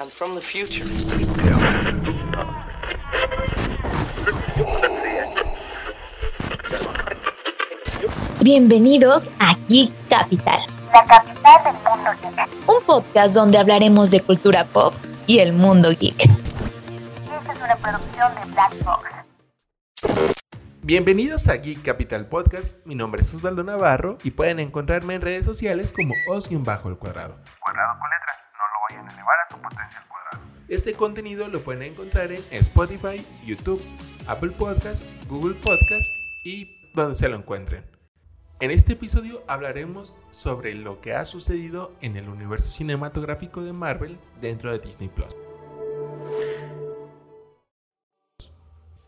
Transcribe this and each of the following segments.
I'm from the future. Bienvenidos a Geek Capital, la capital del mundo geek. un podcast donde hablaremos de cultura pop y el mundo geek. Esta es una producción de Black Box. Bienvenidos a Geek Capital Podcast, mi nombre es Osvaldo Navarro y pueden encontrarme en redes sociales como Os bajo el cuadrado. Este contenido lo pueden encontrar en Spotify, YouTube, Apple Podcast, Google Podcast y donde se lo encuentren. En este episodio hablaremos sobre lo que ha sucedido en el universo cinematográfico de Marvel dentro de Disney Plus.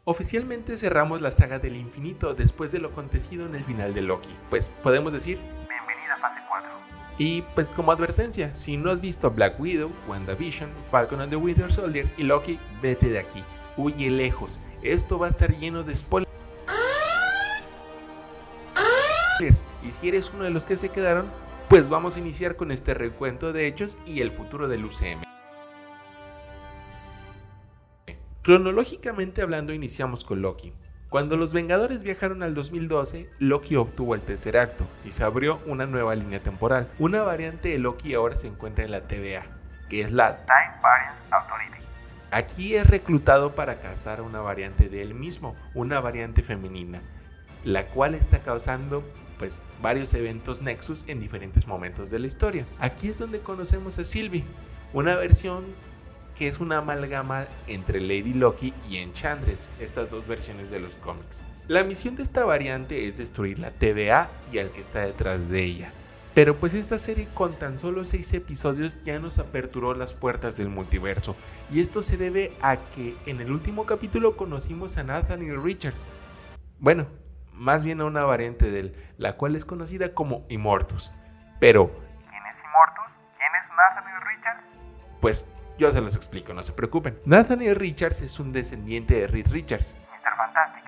Oficialmente cerramos la saga del infinito después de lo acontecido en el final de Loki. Pues podemos decir y pues como advertencia, si no has visto Black Widow, WandaVision, Falcon and the Winter Soldier y Loki, vete de aquí. Huye lejos. Esto va a estar lleno de spoilers. Y si eres uno de los que se quedaron, pues vamos a iniciar con este recuento de hechos y el futuro del UCM. Cronológicamente hablando, iniciamos con Loki. Cuando los Vengadores viajaron al 2012, Loki obtuvo el tercer acto y se abrió una nueva línea temporal. Una variante de Loki ahora se encuentra en la TVA, que es la Time Variance Authority. Aquí es reclutado para cazar una variante de él mismo, una variante femenina, la cual está causando pues varios eventos Nexus en diferentes momentos de la historia. Aquí es donde conocemos a Sylvie, una versión que es una amalgama entre Lady Loki y Enchantress, estas dos versiones de los cómics. La misión de esta variante es destruir la TVA y al que está detrás de ella. Pero pues esta serie con tan solo 6 episodios ya nos aperturó las puertas del multiverso. Y esto se debe a que en el último capítulo conocimos a Nathaniel Richards. Bueno, más bien a una variante de él, la cual es conocida como Immortus. Pero, ¿Quién es Immortus? ¿Quién es Nathaniel Richards? pues yo se los explico, no se preocupen. Nathaniel Richards es un descendiente de Reed Richards, Mr. Fantastic.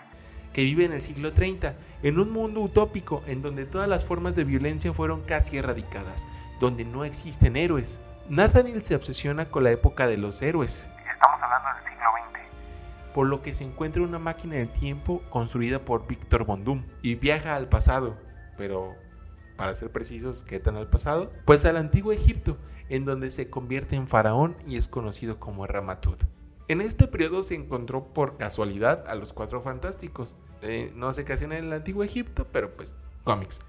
que vive en el siglo 30, en un mundo utópico en donde todas las formas de violencia fueron casi erradicadas, donde no existen héroes. Nathaniel se obsesiona con la época de los héroes, Estamos hablando del siglo XX. por lo que se encuentra una máquina del tiempo construida por Victor Von Doom y viaja al pasado, pero para ser precisos, ¿qué tan al pasado? Pues al antiguo Egipto, en donde se convierte en faraón y es conocido como Ramatut. En este periodo se encontró por casualidad a los cuatro fantásticos. Eh, no sé qué hacían en el antiguo Egipto, pero pues cómics.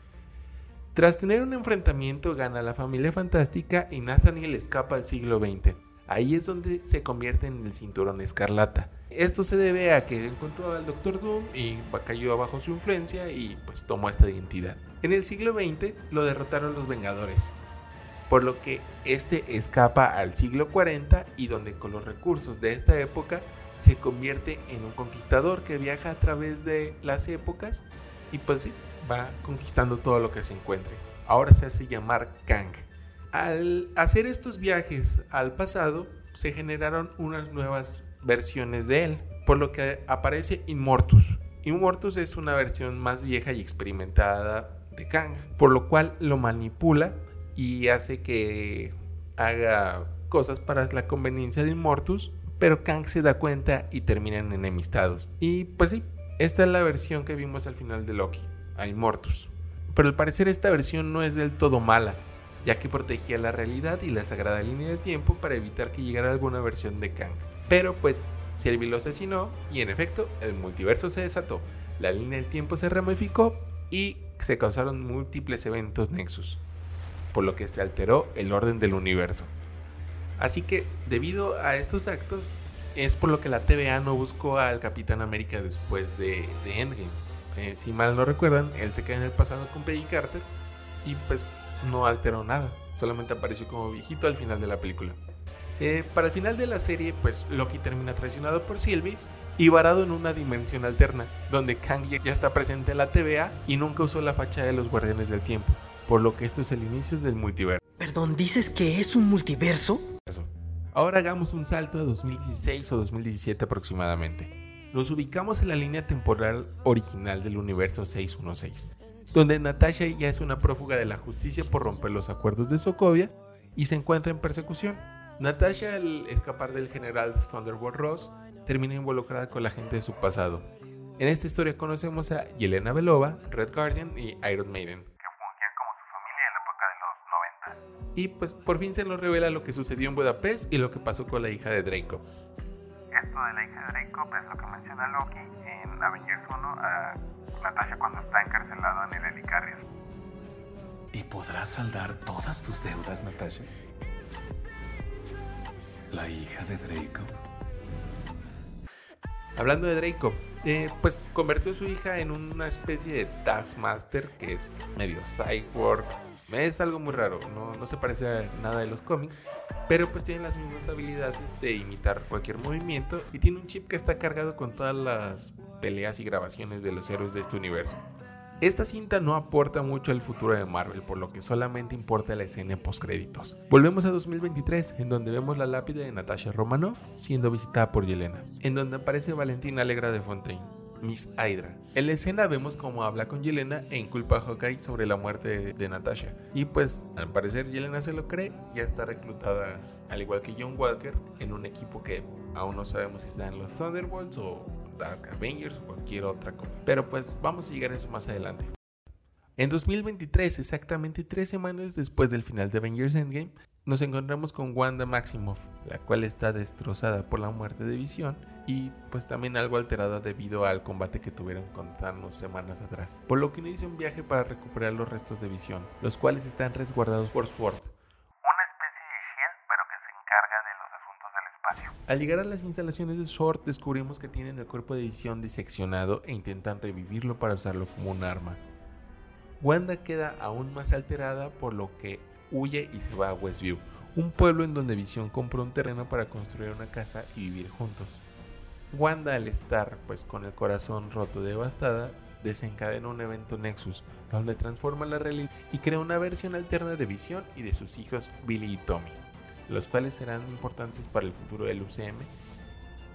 Tras tener un enfrentamiento gana la familia fantástica y Nathaniel escapa al siglo XX. Ahí es donde se convierte en el cinturón escarlata. Esto se debe a que encontró al Doctor Doom y cayó bajo su influencia y pues tomó esta identidad. En el siglo XX lo derrotaron los Vengadores, por lo que este escapa al siglo 40 y donde con los recursos de esta época se convierte en un conquistador que viaja a través de las épocas y pues sí, va conquistando todo lo que se encuentre. Ahora se hace llamar Kang. Al hacer estos viajes al pasado, se generaron unas nuevas versiones de él, por lo que aparece Immortus. Immortus es una versión más vieja y experimentada de Kang, por lo cual lo manipula y hace que haga cosas para la conveniencia de Immortus, pero Kang se da cuenta y terminan enemistados. Y pues sí, esta es la versión que vimos al final de Loki, a Immortus. Pero al parecer esta versión no es del todo mala, ya que protegía la realidad y la sagrada línea del tiempo para evitar que llegara alguna versión de Kang. Pero pues, Sylvie lo asesinó y en efecto el multiverso se desató, la línea del tiempo se ramificó y se causaron múltiples eventos nexus, por lo que se alteró el orden del universo. Así que, debido a estos actos, es por lo que la TVA no buscó al Capitán América después de, Endgame. Eh, si mal no recuerdan, él se queda en el pasado con Peggy Carter y pues no alteró nada, solamente apareció como viejito al final de la película. Eh, para el final de la serie, pues Loki termina traicionado por Sylvie y varado en una dimensión alterna, donde Kang ya está presente en la TVA y nunca usó la facha de los Guardianes del Tiempo, por lo que esto es el inicio del multiverso. Perdón, ¿dices que es un multiverso? Ahora hagamos un salto a 2016 o 2017 aproximadamente. Nos ubicamos en la línea temporal original del universo 616, donde Natasha ya es una prófuga de la justicia por romper los acuerdos de Sokovia y se encuentra en persecución. Natasha, al escapar del general Thunderbolt Ross, termina involucrada con la gente de su pasado. En esta historia conocemos a Yelena Belova, Red Guardian y Iron Maiden. que fungían como su familia en la época de los 90. Y pues por fin se nos revela lo que sucedió en Budapest y lo que pasó con la hija de Draco. Esto de la hija de Draco es lo que menciona Loki en Avengers 1 a Natasha cuando está encarcelado en el Helicarrier. ¿Y podrás saldar todas tus deudas, Natasha? La hija de Draco. Hablando de Draco, eh, pues convirtió a su hija en una especie de Taskmaster que es medio cyborg. Es algo muy raro, no, no se parece a nada de los cómics, pero pues tiene las mismas habilidades de imitar cualquier movimiento y tiene un chip que está cargado con todas las peleas y grabaciones de los héroes de este universo. Esta cinta no aporta mucho al futuro de Marvel, por lo que solamente importa la escena post créditos. Volvemos a 2023, en donde vemos la lápida de Natasha Romanoff siendo visitada por Yelena, en donde aparece Valentina Alegra de Fontaine, Miss Hydra. En la escena vemos cómo habla con Yelena e inculpa a Hawkeye sobre la muerte de, de Natasha. Y pues, al parecer Yelena se lo cree, ya está reclutada, al igual que John Walker, en un equipo que aún no sabemos si está en los Thunderbolts o Dark Avengers o cualquier otra cosa. Pero pues vamos a llegar a eso más adelante. En 2023, exactamente tres semanas después del final de Avengers Endgame, nos encontramos con Wanda Maximoff, la cual está destrozada por la muerte de Visión y pues también algo alterada debido al combate que tuvieron con Thanos semanas atrás. Por lo que inicia un viaje para recuperar los restos de Visión, los cuales están resguardados por Sword. Una especie de Shield, pero que se encarga de los asuntos del espacio. Al llegar a las instalaciones de Sword, descubrimos que tienen el cuerpo de Visión diseccionado e intentan revivirlo para usarlo como un arma. Wanda queda aún más alterada por lo que huye y se va a Westview, un pueblo en donde Visión compró un terreno para construir una casa y vivir juntos. Wanda al estar pues con el corazón roto y devastada, desencadena un evento Nexus, donde transforma la realidad y crea una versión alterna de Visión y de sus hijos Billy y Tommy, los cuales serán importantes para el futuro del UCM,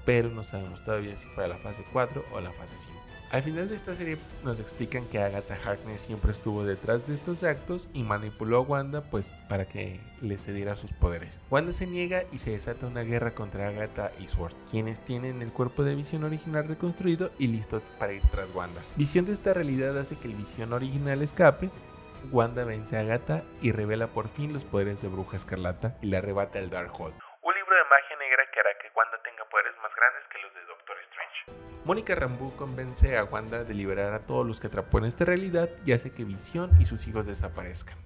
pero no sabemos todavía si para la fase 4 o la fase 5. Al final de esta serie nos explican que Agatha Harkness siempre estuvo detrás de estos actos y manipuló a Wanda pues para que le cediera sus poderes. Wanda se niega y se desata una guerra contra Agatha y Sword, quienes tienen el cuerpo de Visión original reconstruido y listo para ir tras Wanda. Visión de esta realidad hace que el Visión original escape. Wanda vence a Agatha y revela por fin los poderes de Bruja Escarlata y le arrebata el Darkhold. Un libro de magia negra que hará que Wanda tenga poderes más grandes que los de Doctor Strange. Mónica Rambeau convence a Wanda de liberar a todos los que atrapó en esta realidad y hace que Visión y sus hijos desaparezcan.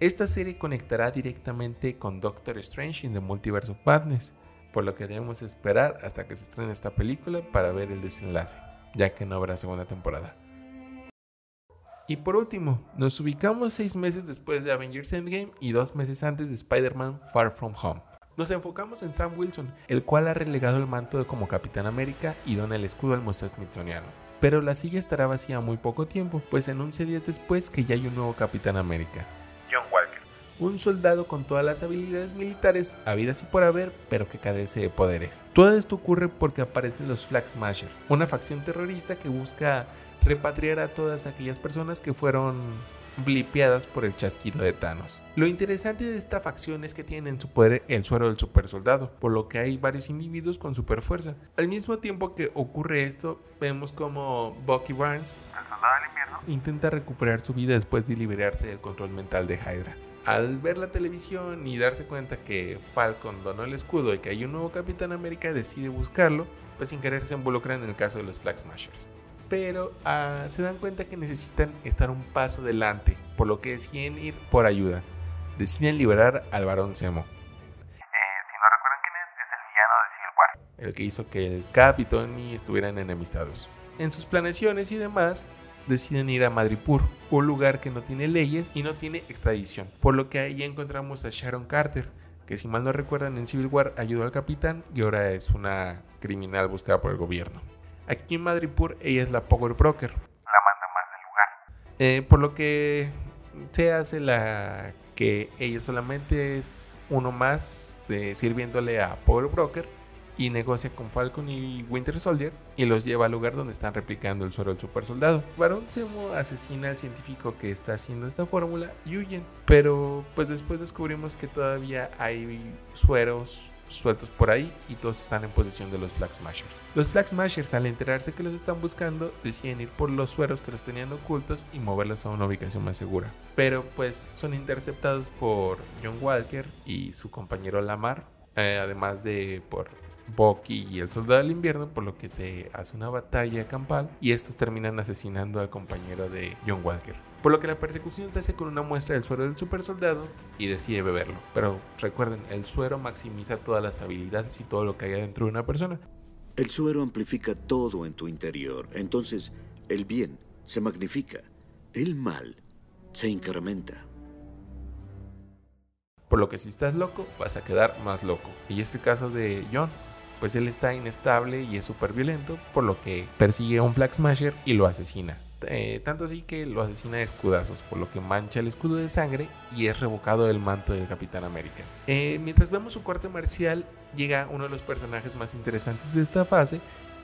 Esta serie conectará directamente con Doctor Strange in the Multiverse of Madness, por lo que debemos esperar hasta que se estrene esta película para ver el desenlace, ya que no habrá segunda temporada. Y por último, nos ubicamos seis meses después de Avengers Endgame y dos meses antes de Spider-Man Far From Home. Nos enfocamos en Sam Wilson, el cual ha relegado el manto de como Capitán América y dona el escudo al Museo Smithsoniano. Pero la silla estará vacía muy poco tiempo, pues anuncia días después que ya hay un nuevo Capitán América. John Walker. Un soldado con todas las habilidades militares habidas y por haber, pero que carece de poderes. Todo esto ocurre porque aparecen los Flag Smasher, una facción terrorista que busca repatriar a todas aquellas personas que fueron blipeadas por el chasquido de Thanos. Lo interesante de esta facción es que tienen en su poder el suero del super soldado, por lo que hay varios individuos con super fuerza. Al mismo tiempo que ocurre esto, vemos como Bucky Barnes intenta recuperar su vida después de liberarse del control mental de Hydra. Al ver la televisión y darse cuenta que Falcon donó el escudo y que hay un nuevo Capitán América, decide buscarlo, pues sin querer se involucran en el caso de los Flag Smashers. Pero ah, se dan cuenta que necesitan estar un paso delante, por lo que deciden ir por ayuda. Deciden liberar al varón Zemo, Eh, si no recuerdan quién es, es el villano de Civil War. el que hizo que el Cap y estuvieran enemistados. En sus planeaciones y demás, deciden ir a Madripoor, un lugar que no tiene leyes y no tiene extradición, por lo que ahí encontramos a Sharon Carter, que si mal no recuerdan en Civil War ayudó al capitán y ahora es una criminal buscada por el gobierno. Aquí en Madripoor ella es la Power Broker, La manda más del lugar. eh, por lo que se hace la que ella solamente es uno más eh, sirviéndole a Power Broker y negocia con Falcon y Winter Soldier y los lleva al lugar donde están replicando el suero del super soldado. Barón Zemo asesina al científico que está haciendo esta fórmula y huyen, pero pues después descubrimos que todavía hay sueros sueltos por ahí y todos están en posesión de los Flag Smashers. Los Flag Smashers al enterarse que los están buscando deciden ir por los sueros que los tenían ocultos y moverlos a una ubicación más segura. Pero pues son interceptados por John Walker y su compañero Lamar, eh, además de por Bucky y el Soldado del Invierno, por lo que se hace una batalla campal y estos terminan asesinando al compañero de John Walker por lo que la persecución se hace con una muestra del suero del super soldado y decide beberlo. Pero recuerden, el suero maximiza todas las habilidades y todo lo que hay dentro de una persona. El suero amplifica todo en tu interior, entonces el bien se magnifica, el mal se incrementa. Por lo que si estás loco, vas a quedar más loco. Y este caso de John, pues él está inestable y es súper violento, por lo que persigue a un Flag Smasher y lo asesina. Eh, tanto así que lo asesina de escudazos, por lo que mancha el escudo de sangre y es revocado del manto del Capitán América. Eh, mientras vemos su corte marcial, llega uno de los personajes más interesantes de esta fase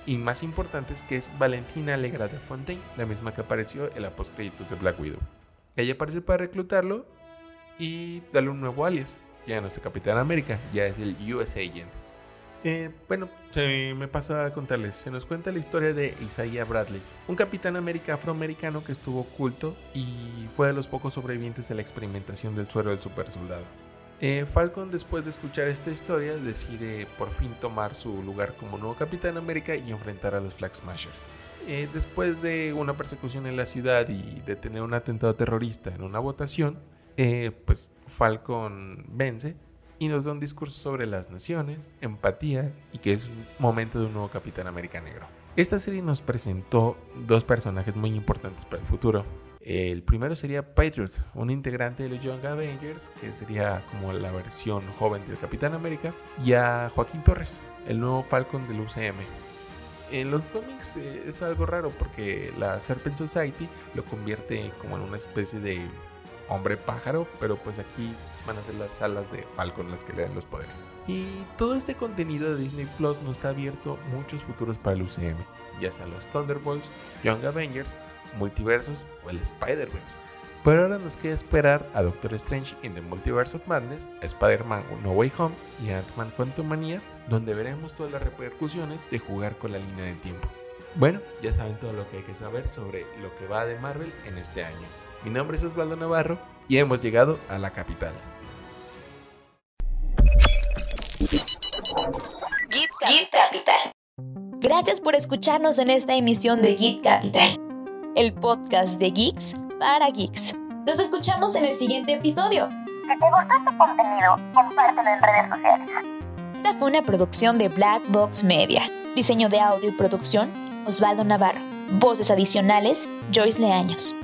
y más importantes que es Valentina Alegra de Fontaine, la misma que apareció en la postcréditos de Black Widow. Ella aparece para reclutarlo y darle un nuevo alias. Ya no es el Capitán América, ya es el US Agent. Eh, bueno, me pasa a contarles. Se nos cuenta la historia de Isaiah Bradley, un capitán américa afroamericano que estuvo oculto y fue de los pocos sobrevivientes de la experimentación del suero del super soldado. Eh, Falcon, después de escuchar esta historia, decide por fin tomar su lugar como nuevo capitán América y enfrentar a los Flag Smashers. Eh, después de una persecución en la ciudad y de tener un atentado terrorista en una votación, pues Falcon vence y nos da un discurso sobre las naciones, empatía y que es un momento de un nuevo Capitán América Negro. Esta serie nos presentó dos personajes muy importantes para el futuro. El primero sería Patriot, un integrante de los Young Avengers, que sería como la versión joven del Capitán América, y a Joaquín Torres, el nuevo Falcon del UCM. En los cómics eh, es algo raro porque la Serpent Society lo convierte como en una especie de hombre pájaro, pero pues aquí van a ser las alas de Falcon las que le dan los poderes. Y todo este contenido de Disney Plus nos ha abierto muchos futuros para el UCM, ya sean los Thunderbolts, Young Avengers, Multiversos o el Spider-Verse. Pero ahora nos queda esperar a Doctor Strange in the Multiverse of Madness, Spider-Man No Way Home y Ant-Man Quantumania, donde veremos todas las repercusiones de jugar con la línea del tiempo. Bueno, ya saben todo lo que hay que saber sobre lo que va de Marvel en este año. Mi nombre es Osvaldo Navarro y hemos llegado a la capital. Git Capital. Gracias por escucharnos en esta emisión de Git Capital, el podcast de Geeks para Geeks. Nos escuchamos en el siguiente episodio. Si te gustó este contenido, compártelo en redes sociales. Esta fue una producción de Black Box Media. Diseño de audio y producción, Osvaldo Navarro. Voces adicionales, Joyce Leaños.